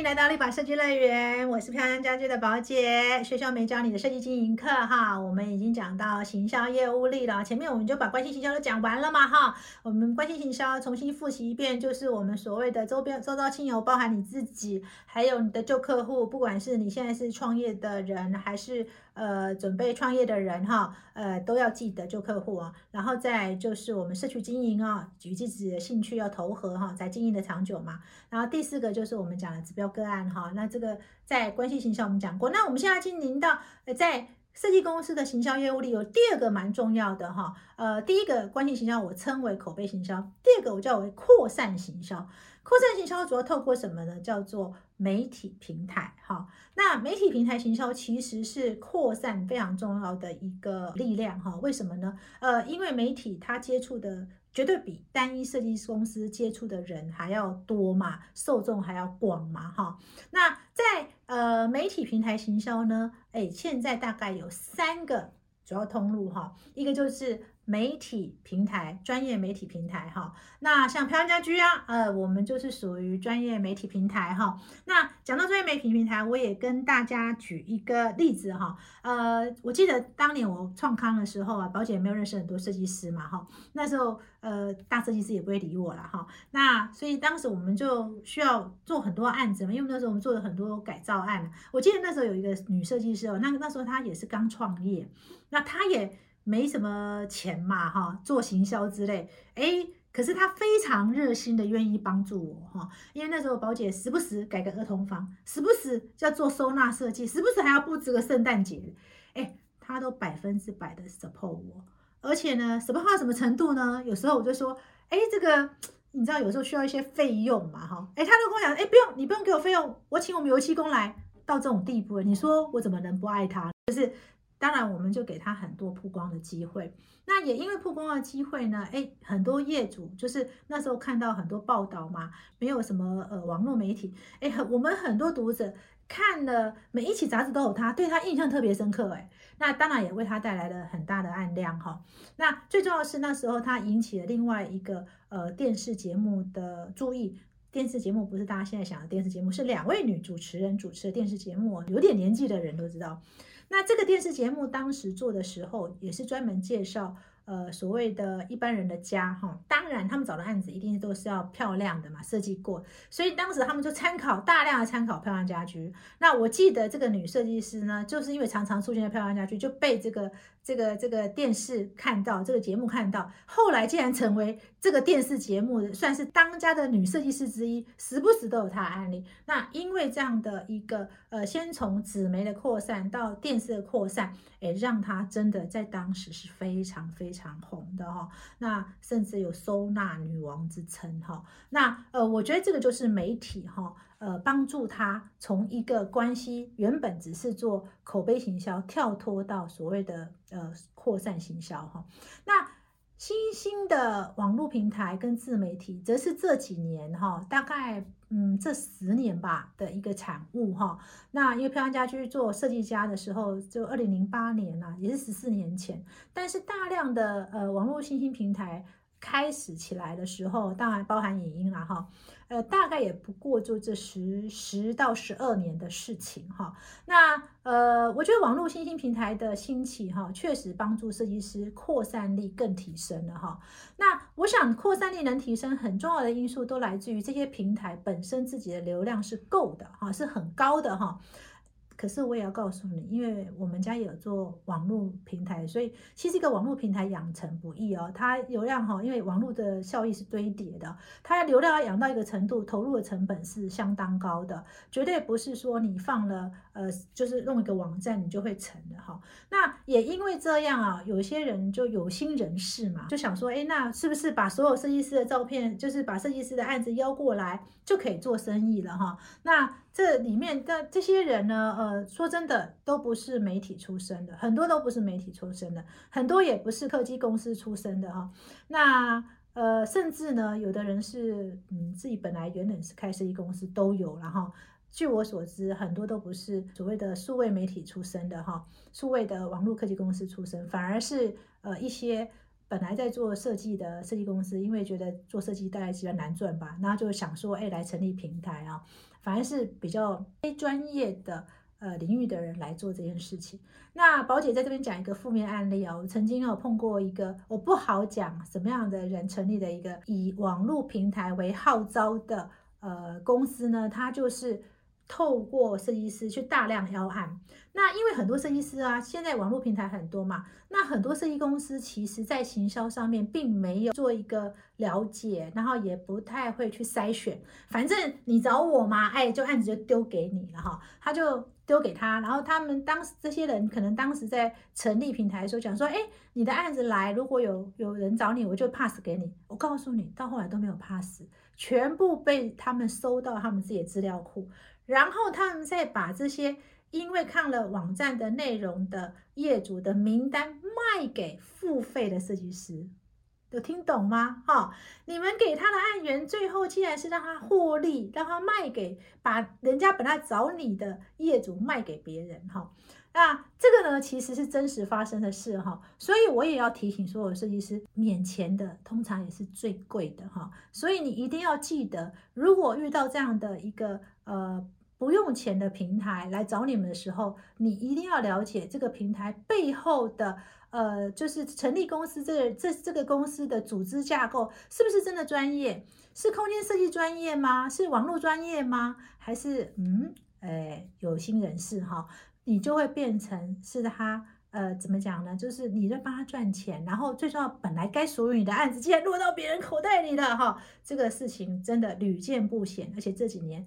迎来到立法设计乐园，我是漂亮家居的宝姐。学校没教你的设计经营课哈，我们已经讲到行销业务力了。前面我们就把关系行销都讲完了嘛哈，我们关系行销重新复习一遍，就是我们所谓的周边周遭亲友，包含你自己，还有你的旧客户，不管是你现在是创业的人，还是呃准备创业的人哈，呃都要记得旧客户啊。然后再就是我们社区经营啊，举自己的兴趣要投合哈，才经营的长久嘛。然后第四个就是我们讲的指标个案哈，那这个在关系行销我们讲过，那我们现在经营到呃在设计公司的行销业务里有第二个蛮重要的哈，呃第一个关系行销我称为口碑行销，第二个我叫为扩散行销。扩散行销主要透过什么呢？叫做媒体平台哈。那媒体平台行销其实是扩散非常重要的一个力量哈。为什么呢？呃，因为媒体它接触的。绝对比单一设计公司接触的人还要多嘛，受众还要广嘛，哈。那在呃媒体平台行销呢，哎，现在大概有三个主要通路哈，一个就是。媒体平台，专业媒体平台哈，那像漂亮家居啊，呃，我们就是属于专业媒体平台哈。那讲到专业媒体平台，我也跟大家举一个例子哈，呃，我记得当年我创康的时候啊，宝姐没有认识很多设计师嘛哈，那时候呃大设计师也不会理我了哈，那所以当时我们就需要做很多案子嘛，因为那时候我们做了很多改造案，我记得那时候有一个女设计师哦，那那时候她也是刚创业，那她也。没什么钱嘛，哈，做行销之类，哎，可是他非常热心的愿意帮助我，哈，因为那时候宝姐时不时改个儿童房，时不时要做收纳设计，时不时还要布置个圣诞节，哎，他都百分之百的 support 我，而且呢，support 到什么程度呢？有时候我就说，哎，这个你知道有时候需要一些费用嘛，哈，哎，他就跟我讲，哎，不用，你不用给我费用，我请我们油漆工来，到这种地步了，你说我怎么能不爱他？就是。当然，我们就给他很多曝光的机会。那也因为曝光的机会呢，哎，很多业主就是那时候看到很多报道嘛，没有什么呃网络媒体，哎，我们很多读者看了每一期杂志都有他，对他印象特别深刻，哎，那当然也为他带来了很大的案量哈。那最重要是那时候他引起了另外一个呃电视节目的注意，电视节目不是大家现在想的电视节目，是两位女主持人主持的电视节目，有点年纪的人都知道。那这个电视节目当时做的时候，也是专门介绍。呃，所谓的一般人的家哈，当然他们找的案子一定都是要漂亮的嘛，设计过，所以当时他们就参考大量的参考漂亮家居。那我记得这个女设计师呢，就是因为常常出现在漂亮家居，就被这个这个这个电视看到，这个节目看到，后来竟然成为这个电视节目算是当家的女设计师之一，时不时都有她的案例。那因为这样的一个呃，先从纸媒的扩散到电视的扩散，哎，让她真的在当时是非常非常。红的哈，那甚至有收纳女王之称哈。那呃，我觉得这个就是媒体哈，呃，帮助他从一个关系原本只是做口碑行销，跳脱到所谓的呃扩散行销哈。那新兴的网络平台跟自媒体，则是这几年哈，大概嗯这十年吧的一个产物哈。那因为漂亮家居做设计家的时候，就二零零八年呐，也是十四年前。但是大量的呃网络新兴平台。开始起来的时候，当然包含影音了哈，呃，大概也不过就这十十到十二年的事情哈。那呃，我觉得网络新兴平台的兴起哈，确实帮助设计师扩散力更提升了哈。那我想扩散力能提升，很重要的因素都来自于这些平台本身自己的流量是够的哈，是很高的哈。可是我也要告诉你，因为我们家有做网络平台，所以其实一个网络平台养成不易哦。它流量哈，因为网络的效益是堆叠的，它流量要养到一个程度，投入的成本是相当高的，绝对不是说你放了呃，就是弄一个网站你就会成的哈。那也因为这样啊，有些人就有心人士嘛，就想说，哎，那是不是把所有设计师的照片，就是把设计师的案子邀过来，就可以做生意了哈？那这里面的这些人呢，呃，说真的，都不是媒体出身的，很多都不是媒体出身的，很多也不是科技公司出身的哈。那呃，甚至呢，有的人是嗯，自己本来原本是开设计公司都有了哈。据我所知，很多都不是所谓的数位媒体出身的哈，数位的网络科技公司出身，反而是呃一些本来在做设计的设计公司，因为觉得做设计大概比较难赚吧，然后就想说，哎，来成立平台啊，反而是比较非专业的呃领域的人来做这件事情。那宝姐在这边讲一个负面案例哦，我曾经有碰过一个，我不好讲什么样的人成立的一个以网络平台为号召的呃公司呢，它就是。透过设计师去大量邀案，那因为很多设计师啊，现在网络平台很多嘛，那很多设计公司其实在行销上面并没有做一个了解，然后也不太会去筛选，反正你找我嘛，哎，就案子就丢给你了哈，他就丢给他，然后他们当时这些人可能当时在成立平台的时候讲说，哎，你的案子来，如果有有人找你，我就 pass 给你，我告诉你，到后来都没有 pass，全部被他们收到他们自己的资料库。然后他们再把这些因为看了网站的内容的业主的名单卖给付费的设计师，有听懂吗？哈，你们给他的案源，最后竟然是让他获利，让他卖给把人家本来找你的业主卖给别人，哈。那这个呢，其实是真实发生的事，哈。所以我也要提醒所有设计师，免钱的通常也是最贵的，哈。所以你一定要记得，如果遇到这样的一个呃。不用钱的平台来找你们的时候，你一定要了解这个平台背后的，呃，就是成立公司这个这这个公司的组织架构是不是真的专业？是空间设计专业吗？是网络专业吗？还是嗯，哎，有心人士哈？你就会变成是他，呃，怎么讲呢？就是你在帮他赚钱，然后最重要，本来该属于你的案子，竟然落到别人口袋里了哈！这个事情真的屡见不鲜，而且这几年。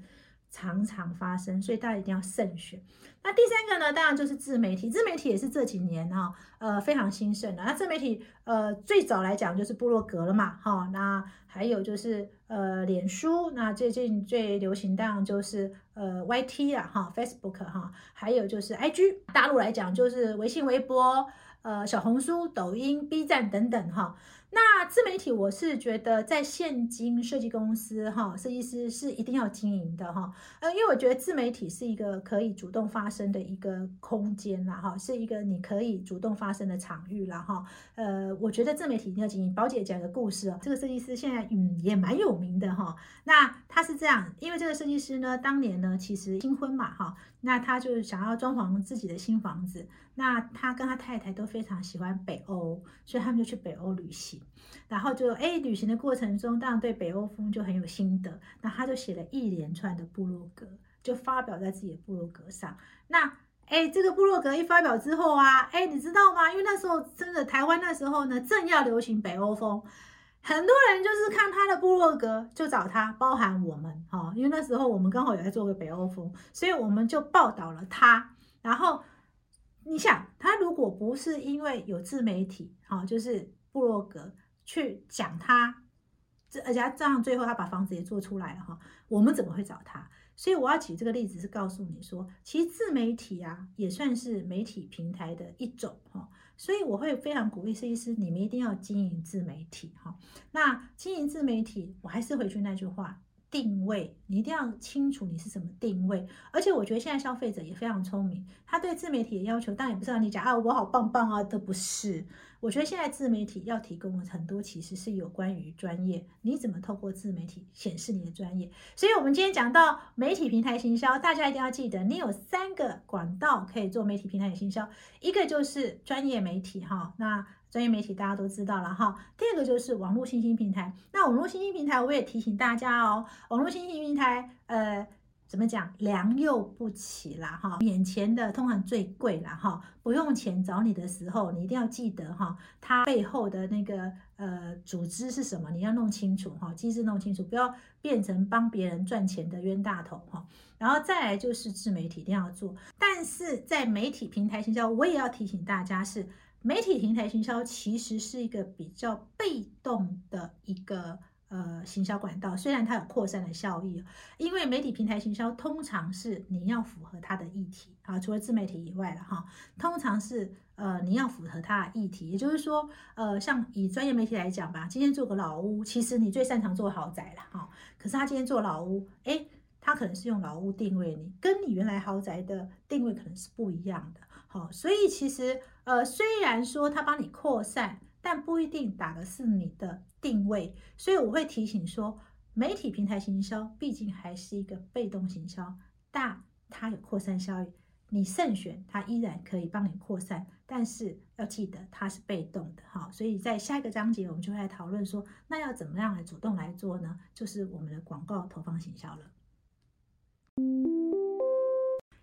常常发生，所以大家一定要慎选。那第三个呢，当然就是自媒体。自媒体也是这几年哈，呃，非常兴盛的。那自媒体，呃，最早来讲就是部落格了嘛，哈。那还有就是呃，脸书。那最近最流行当然就是呃，YT 啊，哈，Facebook 哈，还有就是 IG。大陆来讲就是微信、微博。呃，小红书、抖音、B 站等等哈，那自媒体我是觉得在现今设计公司哈，设计师是一定要经营的哈，呃，因为我觉得自媒体是一个可以主动发声的一个空间啦哈，是一个你可以主动发声的场域啦哈，呃，我觉得自媒体一定要经营。宝姐讲个故事哦，这个设计师现在嗯也蛮有名的哈，那他是这样，因为这个设计师呢，当年呢其实新婚嘛哈。那他就是想要装潢自己的新房子，那他跟他太太都非常喜欢北欧，所以他们就去北欧旅行，然后就哎旅行的过程中，当然对北欧风就很有心得，那他就写了一连串的部落格，就发表在自己的部落格上。那哎这个部落格一发表之后啊，哎你知道吗？因为那时候真的台湾那时候呢正要流行北欧风。很多人就是看他的部落格就找他，包含我们哈，因为那时候我们刚好也在做个北欧风，所以我们就报道了他。然后你想，他如果不是因为有自媒体哈，就是部落格去讲他，这而且这样最后他把房子也做出来了哈，我们怎么会找他？所以我要举这个例子是告诉你说，其实自媒体啊也算是媒体平台的一种哈。所以我会非常鼓励设计师，你们一定要经营自媒体哈。那经营自媒体，我还是回去那句话。定位，你一定要清楚你是什么定位。而且我觉得现在消费者也非常聪明，他对自媒体的要求，当然也不是让你讲啊，我好棒棒啊，都不是。我觉得现在自媒体要提供的很多，其实是有关于专业，你怎么透过自媒体显示你的专业。所以，我们今天讲到媒体平台行销，大家一定要记得，你有三个管道可以做媒体平台的行销，一个就是专业媒体哈，那。专业媒体大家都知道了哈，第二个就是网络新兴平台。那网络新兴平台，我也提醒大家哦，网络新兴平台，呃，怎么讲，良莠不齐啦哈，免钱的通常最贵啦哈，不用钱找你的时候，你一定要记得哈，它背后的那个呃组织是什么，你要弄清楚哈，机制弄清楚，不要变成帮别人赚钱的冤大头哈。然后再来就是自媒体一定要做，但是在媒体平台行销，我也要提醒大家是。媒体平台行销其实是一个比较被动的一个呃行销管道，虽然它有扩散的效益，因为媒体平台行销通常是你要符合它的议题啊，除了自媒体以外了哈，通常是呃你要符合它的议题，也就是说呃像以专业媒体来讲吧，今天做个老屋，其实你最擅长做豪宅了哈，可是他今天做老屋，诶，他可能是用老屋定位你，跟你原来豪宅的定位可能是不一样的。好，所以其实呃，虽然说他帮你扩散，但不一定打的是你的定位。所以我会提醒说，媒体平台行销毕竟还是一个被动行销，但它有扩散效应。你慎选，它依然可以帮你扩散，但是要记得它是被动的哈。所以在下一个章节，我们就会来讨论说，那要怎么样来主动来做呢？就是我们的广告投放行销了。